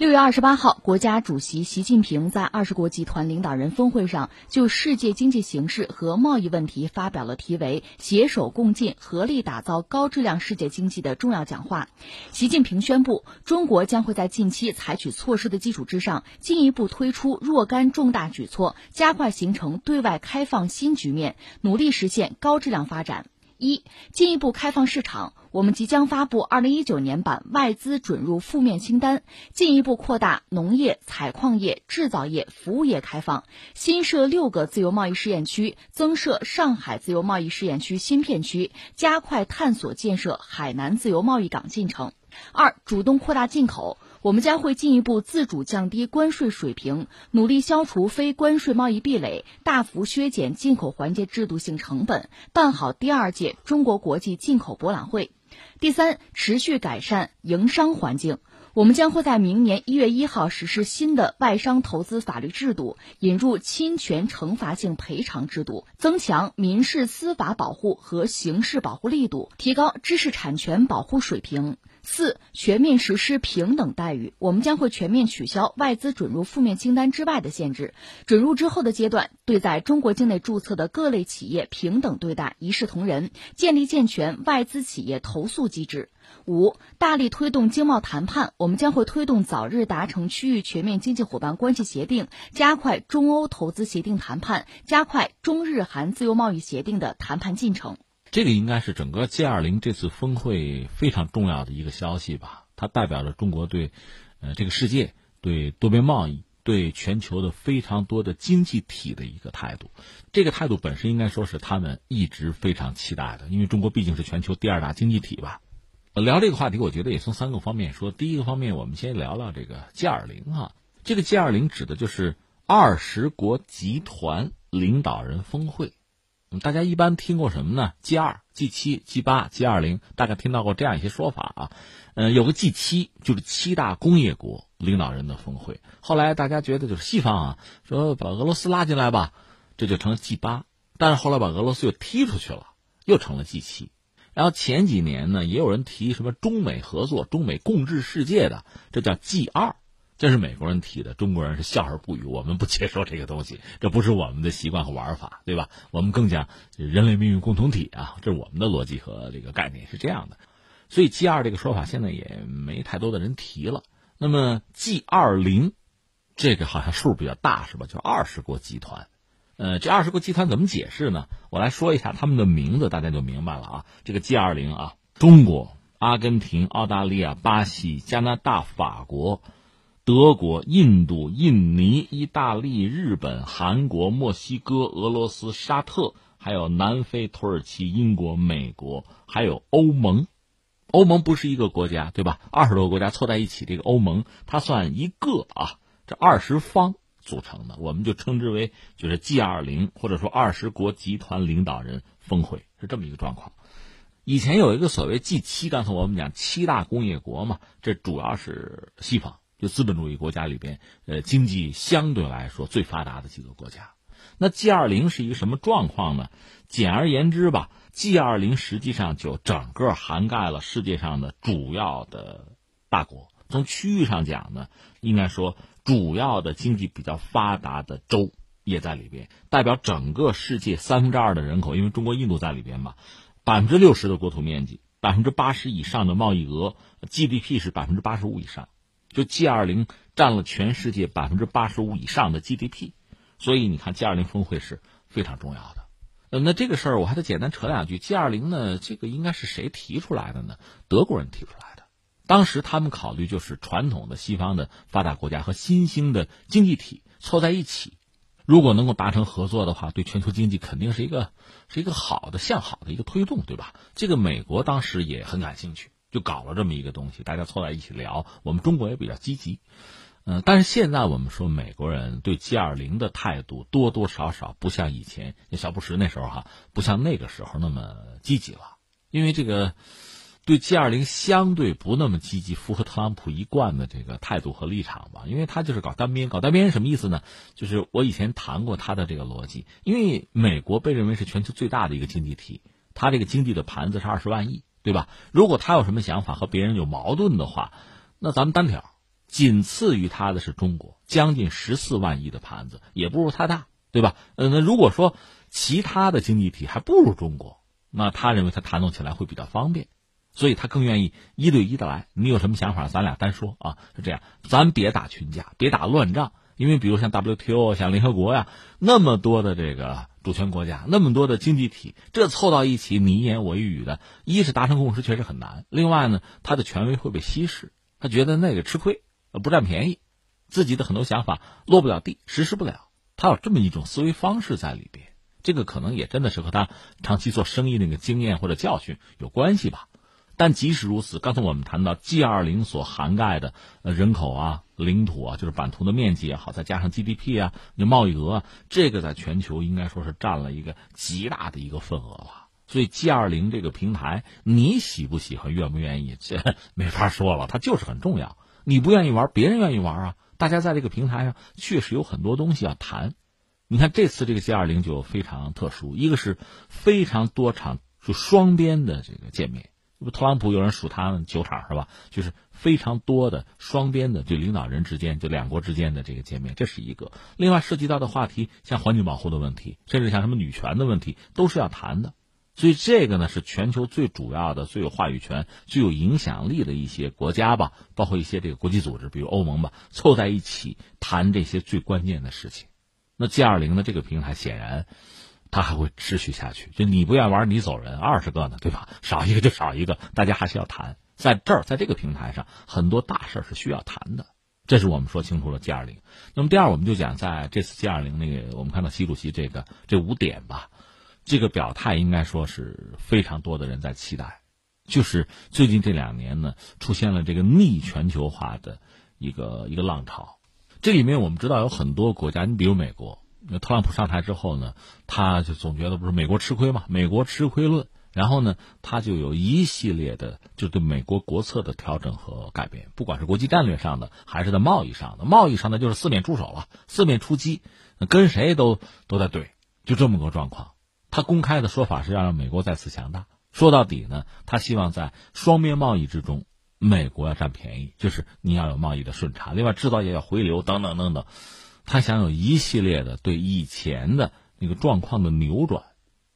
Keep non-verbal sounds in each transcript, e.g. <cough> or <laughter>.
六月二十八号，国家主席习近平在二十国集团领导人峰会上就世界经济形势和贸易问题发表了题为“携手共进，合力打造高质量世界经济”的重要讲话。习近平宣布，中国将会在近期采取措施的基础之上，进一步推出若干重大举措，加快形成对外开放新局面，努力实现高质量发展。一、进一步开放市场。我们即将发布二零一九年版外资准入负面清单，进一步扩大农业、采矿业、制造业、服务业开放，新设六个自由贸易试验区，增设上海自由贸易试验区新片区，加快探索建设海南自由贸易港进程。二、主动扩大进口。我们将会进一步自主降低关税水平，努力消除非关税贸易壁垒，大幅削减进口环节制度性成本，办好第二届中国国际进口博览会。第三，持续改善营商环境。我们将会在明年一月一号实施新的外商投资法律制度，引入侵权惩罚性赔偿制度，增强民事司法保护和刑事保护力度，提高知识产权保护水平。四、全面实施平等待遇。我们将会全面取消外资准入负面清单之外的限制，准入之后的阶段，对在中国境内注册的各类企业平等对待，一视同仁，建立健全外资企业投诉机制。五、大力推动经贸谈判。我们将会推动早日达成区域全面经济伙伴关系协定，加快中欧投资协定谈判，加快中日韩自由贸易协定的谈判进程。这个应该是整个 G 二零这次峰会非常重要的一个消息吧？它代表着中国对，呃，这个世界、对多边贸易、对全球的非常多的经济体的一个态度。这个态度本身应该说是他们一直非常期待的，因为中国毕竟是全球第二大经济体吧。聊这个话题，我觉得也从三个方面说。第一个方面，我们先聊聊这个 G 二零哈。这个 G 二零指的就是二十国集团领导人峰会。大家一般听过什么呢？G 二、G 七、G 八、G 二零，大概听到过这样一些说法啊。嗯，有个 G 七，就是七大工业国领导人的峰会。后来大家觉得就是西方啊，说把俄罗斯拉进来吧，这就成了 G 八。但是后来把俄罗斯又踢出去了，又成了 G 七。然后前几年呢，也有人提什么中美合作、中美共治世界的，这叫 G 二。这是美国人提的，中国人是笑而不语。我们不接受这个东西，这不是我们的习惯和玩法，对吧？我们更讲人类命运共同体啊，这是我们的逻辑和这个概念是这样的。所以 G 二这个说法现在也没太多的人提了。那么 G 二零，这个好像数比较大，是吧？就二十国集团。呃，这二十国集团怎么解释呢？我来说一下他们的名字，大家就明白了啊。这个 G 二零啊，中国、阿根廷、澳大利亚、巴西、加拿大、法国。德国、印度、印尼、意大利、日本、韩国、墨西哥、俄罗斯、沙特，还有南非、土耳其、英国、美国，还有欧盟。欧盟不是一个国家，对吧？二十多个国家凑在一起，这个欧盟它算一个啊。这二十方组成的，我们就称之为就是 G 二零，或者说二十国集团领导人峰会，是这么一个状况。以前有一个所谓 G 七，刚才我们讲七大工业国嘛，这主要是西方。就资本主义国家里边，呃，经济相对来说最发达的几个国家。那 G 二零是一个什么状况呢？简而言之吧，G 二零实际上就整个涵盖了世界上的主要的大国。从区域上讲呢，应该说主要的经济比较发达的州也在里边，代表整个世界三分之二的人口。因为中国、印度在里边嘛，百分之六十的国土面积，百分之八十以上的贸易额，GDP 是百分之八十五以上。就 G 二零占了全世界百分之八十五以上的 GDP，所以你看 G 二零峰会是非常重要的。呃，那这个事儿我还得简单扯两句。G 二零呢，这个应该是谁提出来的呢？德国人提出来的。当时他们考虑就是传统的西方的发达国家和新兴的经济体凑在一起，如果能够达成合作的话，对全球经济肯定是一个是一个好的向好的一个推动，对吧？这个美国当时也很感兴趣。就搞了这么一个东西，大家凑在一起聊。我们中国也比较积极，嗯，但是现在我们说美国人对 G 二零的态度多多少少不像以前，小布什那时候哈，不像那个时候那么积极了。因为这个对 G 二零相对不那么积极，符合特朗普一贯的这个态度和立场吧。因为他就是搞单边，搞单边什么意思呢？就是我以前谈过他的这个逻辑。因为美国被认为是全球最大的一个经济体，它这个经济的盘子是二十万亿。对吧？如果他有什么想法和别人有矛盾的话，那咱们单挑，仅次于他的是中国，将近十四万亿的盘子，也不如他大，对吧？呃，那如果说其他的经济体还不如中国，那他认为他谈动起来会比较方便，所以他更愿意一对一的来。你有什么想法，咱俩单说啊，是这样，咱别打群架，别打乱仗。因为比如像 WTO、像联合国呀，那么多的这个主权国家，那么多的经济体，这凑到一起你一言我一语的，一是达成共识确实很难，另外呢，他的权威会被稀释，他觉得那个吃亏，不占便宜，自己的很多想法落不了地，实施不了，他有这么一种思维方式在里边，这个可能也真的是和他长期做生意那个经验或者教训有关系吧。但即使如此，刚才我们谈到 G 二零所涵盖的人口啊、领土啊，就是版图的面积也好，再加上 GDP 啊、那贸易额，这个在全球应该说是占了一个极大的一个份额了。所以 G 二零这个平台，你喜不喜欢、愿不愿意，这 <laughs> 没法说了，它就是很重要。你不愿意玩，别人愿意玩啊。大家在这个平台上确实有很多东西要谈。你看这次这个 G 二零就非常特殊，一个是非常多场就双边的这个见面。不，特朗普有人数他们九场是吧？就是非常多的双边的，就领导人之间，就两国之间的这个见面，这是一个。另外涉及到的话题，像环境保护的问题，甚至像什么女权的问题，都是要谈的。所以这个呢，是全球最主要的、最有话语权、最有影响力的一些国家吧，包括一些这个国际组织，比如欧盟吧，凑在一起谈这些最关键的事情。那 G 二零的这个平台显然。它还会持续下去，就你不愿玩，你走人，二十个呢，对吧？<laughs> 少一个就少一个，大家还是要谈。在这儿，在这个平台上，很多大事是需要谈的，这是我们说清楚了 G 二零。那么第二，我们就讲在这次 G 二零那个，我们看到习主席这个这五点吧，这个表态应该说是非常多的人在期待。就是最近这两年呢，出现了这个逆全球化的一个一个浪潮，这里面我们知道有很多国家，你比如美国。那特朗普上台之后呢，他就总觉得不是美国吃亏嘛，美国吃亏论。然后呢，他就有一系列的就对美国国策的调整和改变，不管是国际战略上的，还是在贸易上的。贸易上的就是四面出手了，四面出击，跟谁都都在对，就这么个状况。他公开的说法是要让美国再次强大。说到底呢，他希望在双边贸易之中，美国要占便宜，就是你要有贸易的顺差，另外制造业要回流，等等等等。他想有一系列的对以前的那个状况的扭转，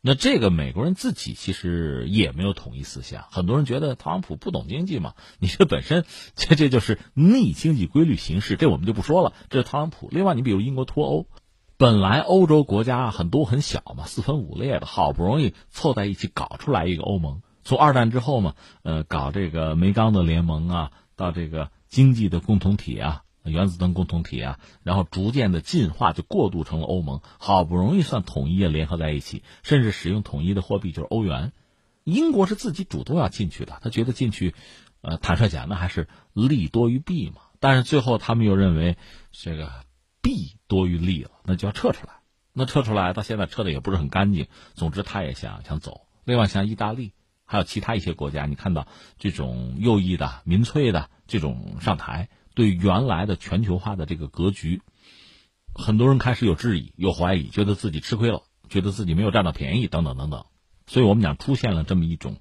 那这个美国人自己其实也没有统一思想。很多人觉得特朗普不懂经济嘛，你这本身这这就是逆经济规律行事，这我们就不说了。这是特朗普。另外，你比如英国脱欧，本来欧洲国家很多很小嘛，四分五裂的，好不容易凑在一起搞出来一个欧盟。从二战之后嘛，呃，搞这个煤钢的联盟啊，到这个经济的共同体啊。原子能共同体啊，然后逐渐的进化，就过渡成了欧盟。好不容易算统一联合在一起，甚至使用统一的货币，就是欧元。英国是自己主动要进去的，他觉得进去，呃，坦率讲，那还是利多于弊嘛。但是最后他们又认为这个弊多于利了，那就要撤出来。那撤出来到现在撤的也不是很干净。总之，他也想想走。另外，像意大利还有其他一些国家，你看到这种右翼的、民粹的这种上台。对原来的全球化的这个格局，很多人开始有质疑、有怀疑，觉得自己吃亏了，觉得自己没有占到便宜，等等等等。所以我们讲出现了这么一种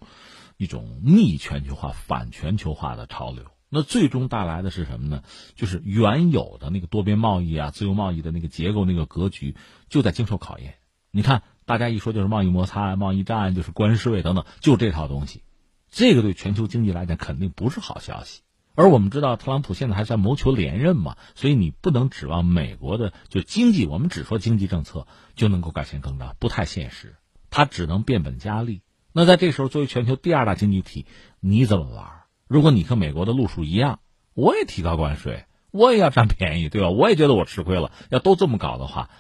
一种逆全球化、反全球化的潮流。那最终带来的是什么呢？就是原有的那个多边贸易啊、自由贸易的那个结构、那个格局就在经受考验。你看，大家一说就是贸易摩擦、贸易战，就是关税等等，就这套东西，这个对全球经济来讲肯定不是好消息。而我们知道，特朗普现在还在谋求连任嘛，所以你不能指望美国的就经济，我们只说经济政策就能够改善更大，不太现实。他只能变本加厉。那在这时候，作为全球第二大经济体，你怎么玩？如果你和美国的路数一样，我也提高关税，我也要占便宜，对吧？我也觉得我吃亏了。要都这么搞的话，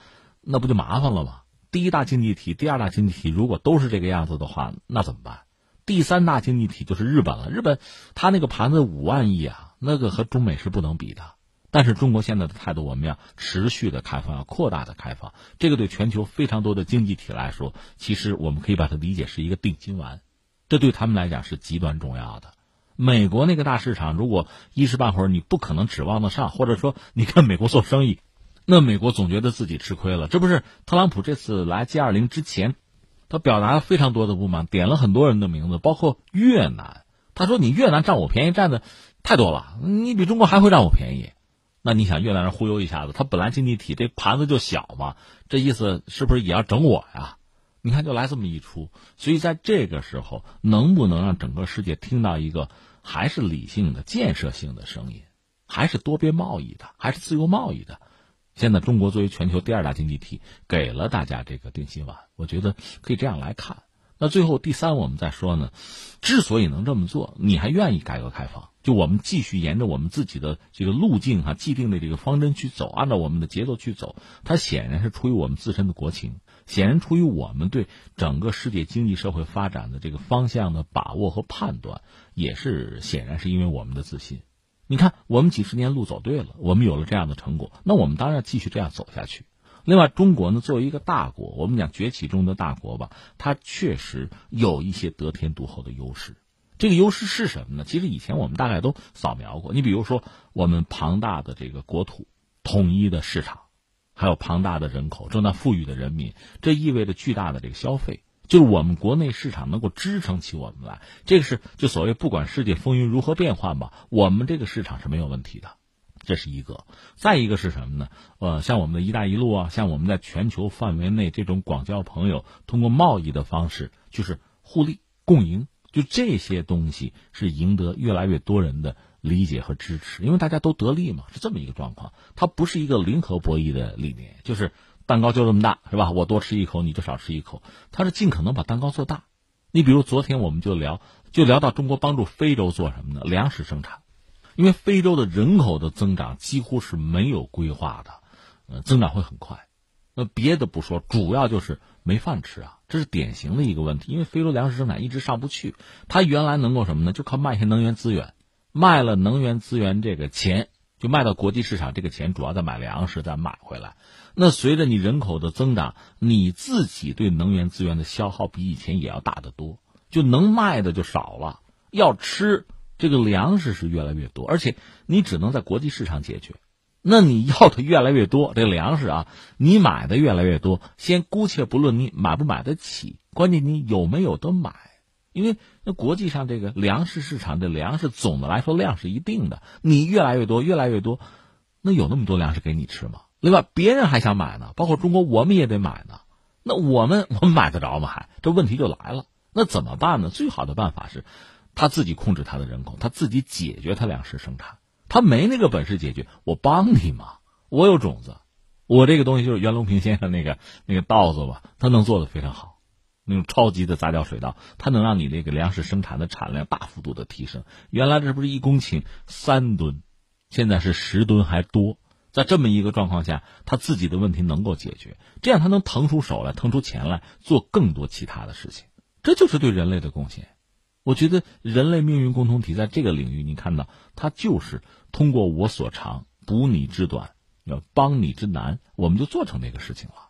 那不就麻烦了吗？第一大经济体、第二大经济体如果都是这个样子的话，那怎么办？第三大经济体就是日本了。日本，它那个盘子五万亿啊，那个和中美是不能比的。但是中国现在的态度，我们要持续的开放，要扩大的开放。这个对全球非常多的经济体来说，其实我们可以把它理解是一个定心丸。这对他们来讲是极端重要的。美国那个大市场，如果一时半会儿你不可能指望得上，或者说你跟美国做生意，那美国总觉得自己吃亏了。这不是特朗普这次来 G 二零之前。他表达了非常多的不满，点了很多人的名字，包括越南。他说：“你越南占我便宜，占的太多了，你比中国还会占我便宜。那你想越南人忽悠一下子，他本来经济体这盘子就小嘛，这意思是不是也要整我呀？你看就来这么一出，所以在这个时候，能不能让整个世界听到一个还是理性的、建设性的声音，还是多边贸易的，还是自由贸易的？现在中国作为全球第二大经济体，给了大家这个定心丸，我觉得可以这样来看。那最后第三，我们再说呢，之所以能这么做，你还愿意改革开放，就我们继续沿着我们自己的这个路径哈，既定的这个方针去走，按照我们的节奏去走，它显然是出于我们自身的国情，显然出于我们对整个世界经济社会发展的这个方向的把握和判断，也是显然是因为我们的自信。你看，我们几十年路走对了，我们有了这样的成果，那我们当然继续这样走下去。另外，中国呢作为一个大国，我们讲崛起中的大国吧，它确实有一些得天独厚的优势。这个优势是什么呢？其实以前我们大概都扫描过。你比如说，我们庞大的这个国土、统一的市场，还有庞大的人口、正在富裕的人民，这意味着巨大的这个消费。就是我们国内市场能够支撑起我们来，这个是就所谓不管世界风云如何变幻吧，我们这个市场是没有问题的，这是一个。再一个是什么呢？呃，像我们的一带一路啊，像我们在全球范围内这种广交朋友，通过贸易的方式，就是互利共赢，就这些东西是赢得越来越多人的理解和支持，因为大家都得利嘛，是这么一个状况。它不是一个零和博弈的理念，就是。蛋糕就这么大，是吧？我多吃一口，你就少吃一口。他是尽可能把蛋糕做大。你比如昨天我们就聊，就聊到中国帮助非洲做什么呢？粮食生产，因为非洲的人口的增长几乎是没有规划的，呃，增长会很快。那别的不说，主要就是没饭吃啊，这是典型的一个问题。因为非洲粮食生产一直上不去，它原来能够什么呢？就靠卖一些能源资源，卖了能源资源这个钱。就卖到国际市场，这个钱主要在买粮食，再买回来。那随着你人口的增长，你自己对能源资源的消耗比以前也要大得多，就能卖的就少了。要吃这个粮食是越来越多，而且你只能在国际市场解决。那你要的越来越多，这粮食啊，你买的越来越多。先姑且不论你买不买得起，关键你有没有得买。因为那国际上这个粮食市场的粮食总的来说量是一定的，你越来越多越来越多，那有那么多粮食给你吃吗？另外别人还想买呢，包括中国我们也得买呢，那我们我们买得着吗？还这问题就来了，那怎么办呢？最好的办法是，他自己控制他的人口，他自己解决他粮食生产，他没那个本事解决，我帮你嘛，我有种子，我这个东西就是袁隆平先生那个那个稻子吧，他能做的非常好。那种超级的杂交水稻，它能让你这个粮食生产的产量大幅度的提升。原来这不是一公顷三吨，现在是十吨还多。在这么一个状况下，他自己的问题能够解决，这样他能腾出手来，腾出钱来做更多其他的事情。这就是对人类的贡献。我觉得人类命运共同体在这个领域，你看到它就是通过我所长，补你之短，要帮你之难，我们就做成这个事情了。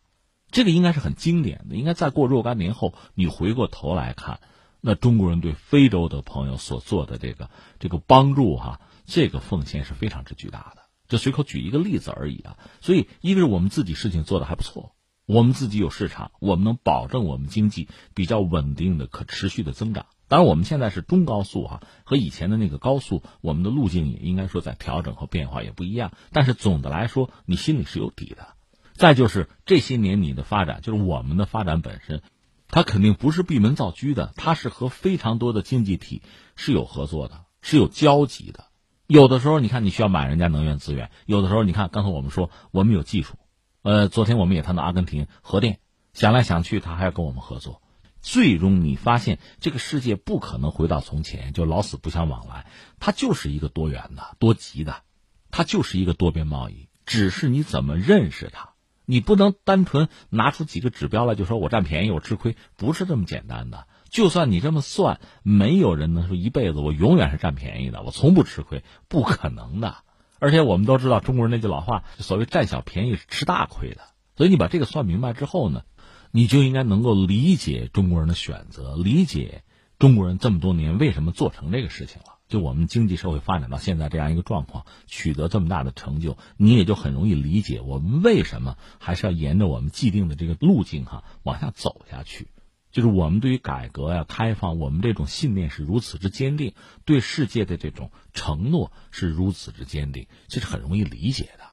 这个应该是很经典的，应该再过若干年后，你回过头来看，那中国人对非洲的朋友所做的这个这个帮助哈，这个奉献是非常之巨大的。就随口举一个例子而已啊。所以，一个是我们自己事情做的还不错，我们自己有市场，我们能保证我们经济比较稳定的、可持续的增长。当然，我们现在是中高速哈，和以前的那个高速，我们的路径也应该说在调整和变化也不一样。但是总的来说，你心里是有底的。再就是这些年你的发展，就是我们的发展本身，它肯定不是闭门造车的，它是和非常多的经济体是有合作的，是有交集的。有的时候你看你需要买人家能源资源，有的时候你看刚才我们说我们有技术，呃，昨天我们也谈到阿根廷核电，想来想去他还要跟我们合作，最终你发现这个世界不可能回到从前，就老死不相往来，它就是一个多元的、多极的，它就是一个多边贸易，只是你怎么认识它。你不能单纯拿出几个指标来就说我占便宜我吃亏，不是这么简单的。就算你这么算，没有人能说一辈子我永远是占便宜的，我从不吃亏，不可能的。而且我们都知道中国人那句老话，所谓占小便宜是吃大亏的。所以你把这个算明白之后呢，你就应该能够理解中国人的选择，理解中国人这么多年为什么做成这个事情了。就我们经济社会发展到现在这样一个状况，取得这么大的成就，你也就很容易理解我们为什么还是要沿着我们既定的这个路径哈往下走下去。就是我们对于改革呀、开放，我们这种信念是如此之坚定，对世界的这种承诺是如此之坚定，这是很容易理解的。